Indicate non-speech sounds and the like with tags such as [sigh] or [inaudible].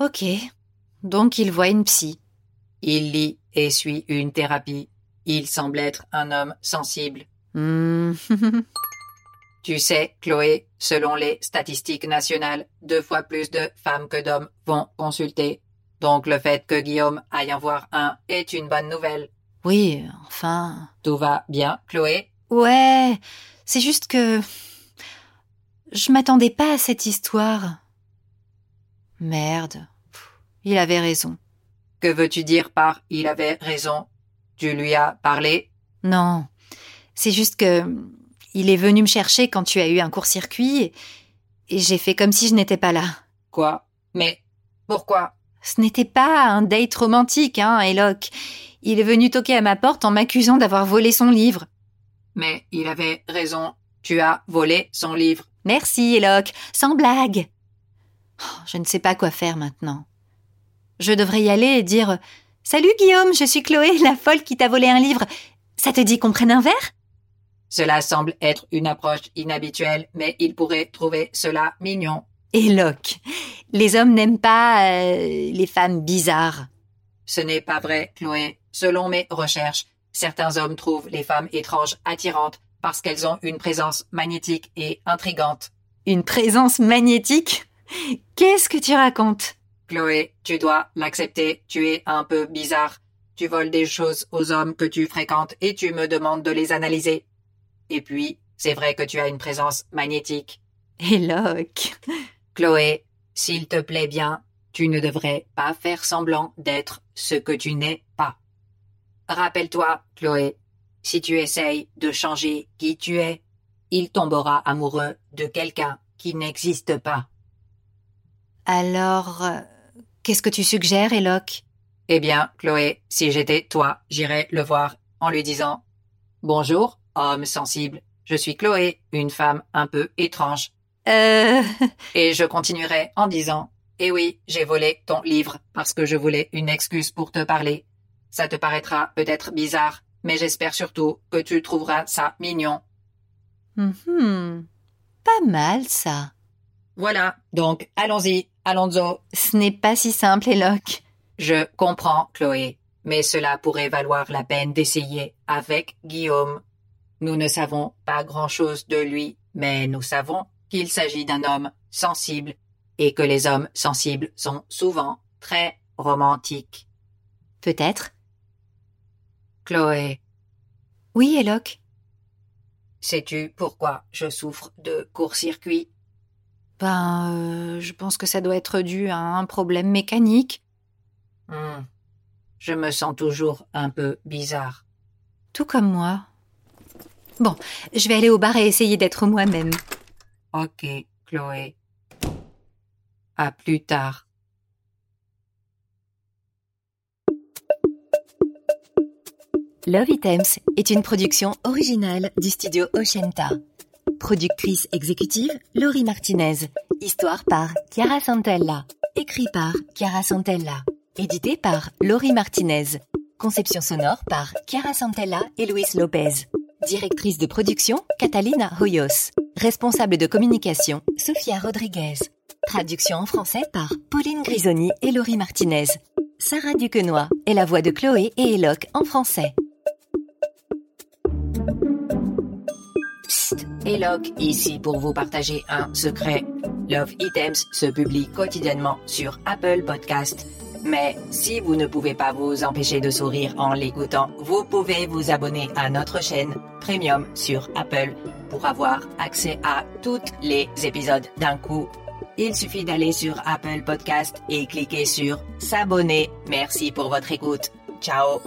Ok. Donc il voit une psy. Il lit et suit une thérapie. Il semble être un homme sensible. Hmm. [laughs] Tu sais, Chloé, selon les statistiques nationales, deux fois plus de femmes que d'hommes vont consulter. Donc le fait que Guillaume aille en voir un est une bonne nouvelle. oui, enfin. Tout va bien, Chloé? Ouais, c'est juste que je m'attendais pas à cette histoire. Merde. Pff, Il avait raison. Que veux-tu dire par il avait raison Tu lui as parlé? Non, c'est juste que il est venu me chercher quand tu as eu un court-circuit et, et j'ai fait comme si je n'étais pas là. Quoi? Mais pourquoi? Ce n'était pas un date romantique, hein, Eloque. Il est venu toquer à ma porte en m'accusant d'avoir volé son livre. Mais il avait raison. Tu as volé son livre. Merci, Eloque, sans blague. Oh, Je ne sais pas quoi faire maintenant. Je devrais y aller et dire Salut Guillaume, je suis Chloé, la folle qui t'a volé un livre. Ça te dit qu'on prenne un verre? Cela semble être une approche inhabituelle, mais il pourrait trouver cela mignon. Eloque, les hommes n'aiment pas euh, les femmes bizarres. Ce n'est pas vrai, Chloé. Selon mes recherches, certains hommes trouvent les femmes étranges attirantes parce qu'elles ont une présence magnétique et intrigante. Une présence magnétique? Qu'est-ce que tu racontes? Chloé, tu dois l'accepter, tu es un peu bizarre. Tu voles des choses aux hommes que tu fréquentes et tu me demandes de les analyser. Et puis, c'est vrai que tu as une présence magnétique. Eloque. Chloé, s'il te plaît bien, tu ne devrais pas faire semblant d'être ce que tu n'es pas. Rappelle-toi, Chloé, si tu essayes de changer qui tu es, il tombera amoureux de quelqu'un qui n'existe pas. Alors, euh, qu'est-ce que tu suggères, Eloque Eh bien, Chloé, si j'étais toi, j'irais le voir en lui disant Bonjour, homme sensible, je suis Chloé, une femme un peu étrange. Euh... [laughs] Et je continuerai en disant Eh oui, j'ai volé ton livre parce que je voulais une excuse pour te parler. Ça te paraîtra peut-être bizarre, mais j'espère surtout que tu trouveras ça mignon. mhm. Pas mal, ça. Voilà, donc allons-y, allons-y. Ce n'est pas si simple, Eloque. Je comprends, Chloé, mais cela pourrait valoir la peine d'essayer avec Guillaume. Nous ne savons pas grand-chose de lui, mais nous savons qu'il s'agit d'un homme sensible et que les hommes sensibles sont souvent très romantiques. Peut-être. Chloé, Oui, Eloque. sais-tu pourquoi je souffre de court-circuit Ben, euh, je pense que ça doit être dû à un problème mécanique. Hmm. Je me sens toujours un peu bizarre. Tout comme moi. Bon, je vais aller au bar et essayer d'être moi-même. Ok, Chloé. À plus tard. Love Items est une production originale du studio Oshenta. Productrice exécutive Laurie Martinez. Histoire par Chiara Santella. Écrit par Chiara Santella. Édité par Laurie Martinez. Conception sonore par Chiara Santella et Luis Lopez. Directrice de production Catalina Hoyos. Responsable de communication Sofia Rodriguez. Traduction en français par Pauline Grisoni et Laurie Martinez. Sarah Duquenois est la voix de Chloé et Eloque en français. Psst, Eloque ici pour vous partager un secret. Love Items se publie quotidiennement sur Apple Podcast. Mais si vous ne pouvez pas vous empêcher de sourire en l'écoutant, vous pouvez vous abonner à notre chaîne Premium sur Apple pour avoir accès à tous les épisodes d'un coup. Il suffit d'aller sur Apple Podcast et cliquer sur S'abonner. Merci pour votre écoute. Ciao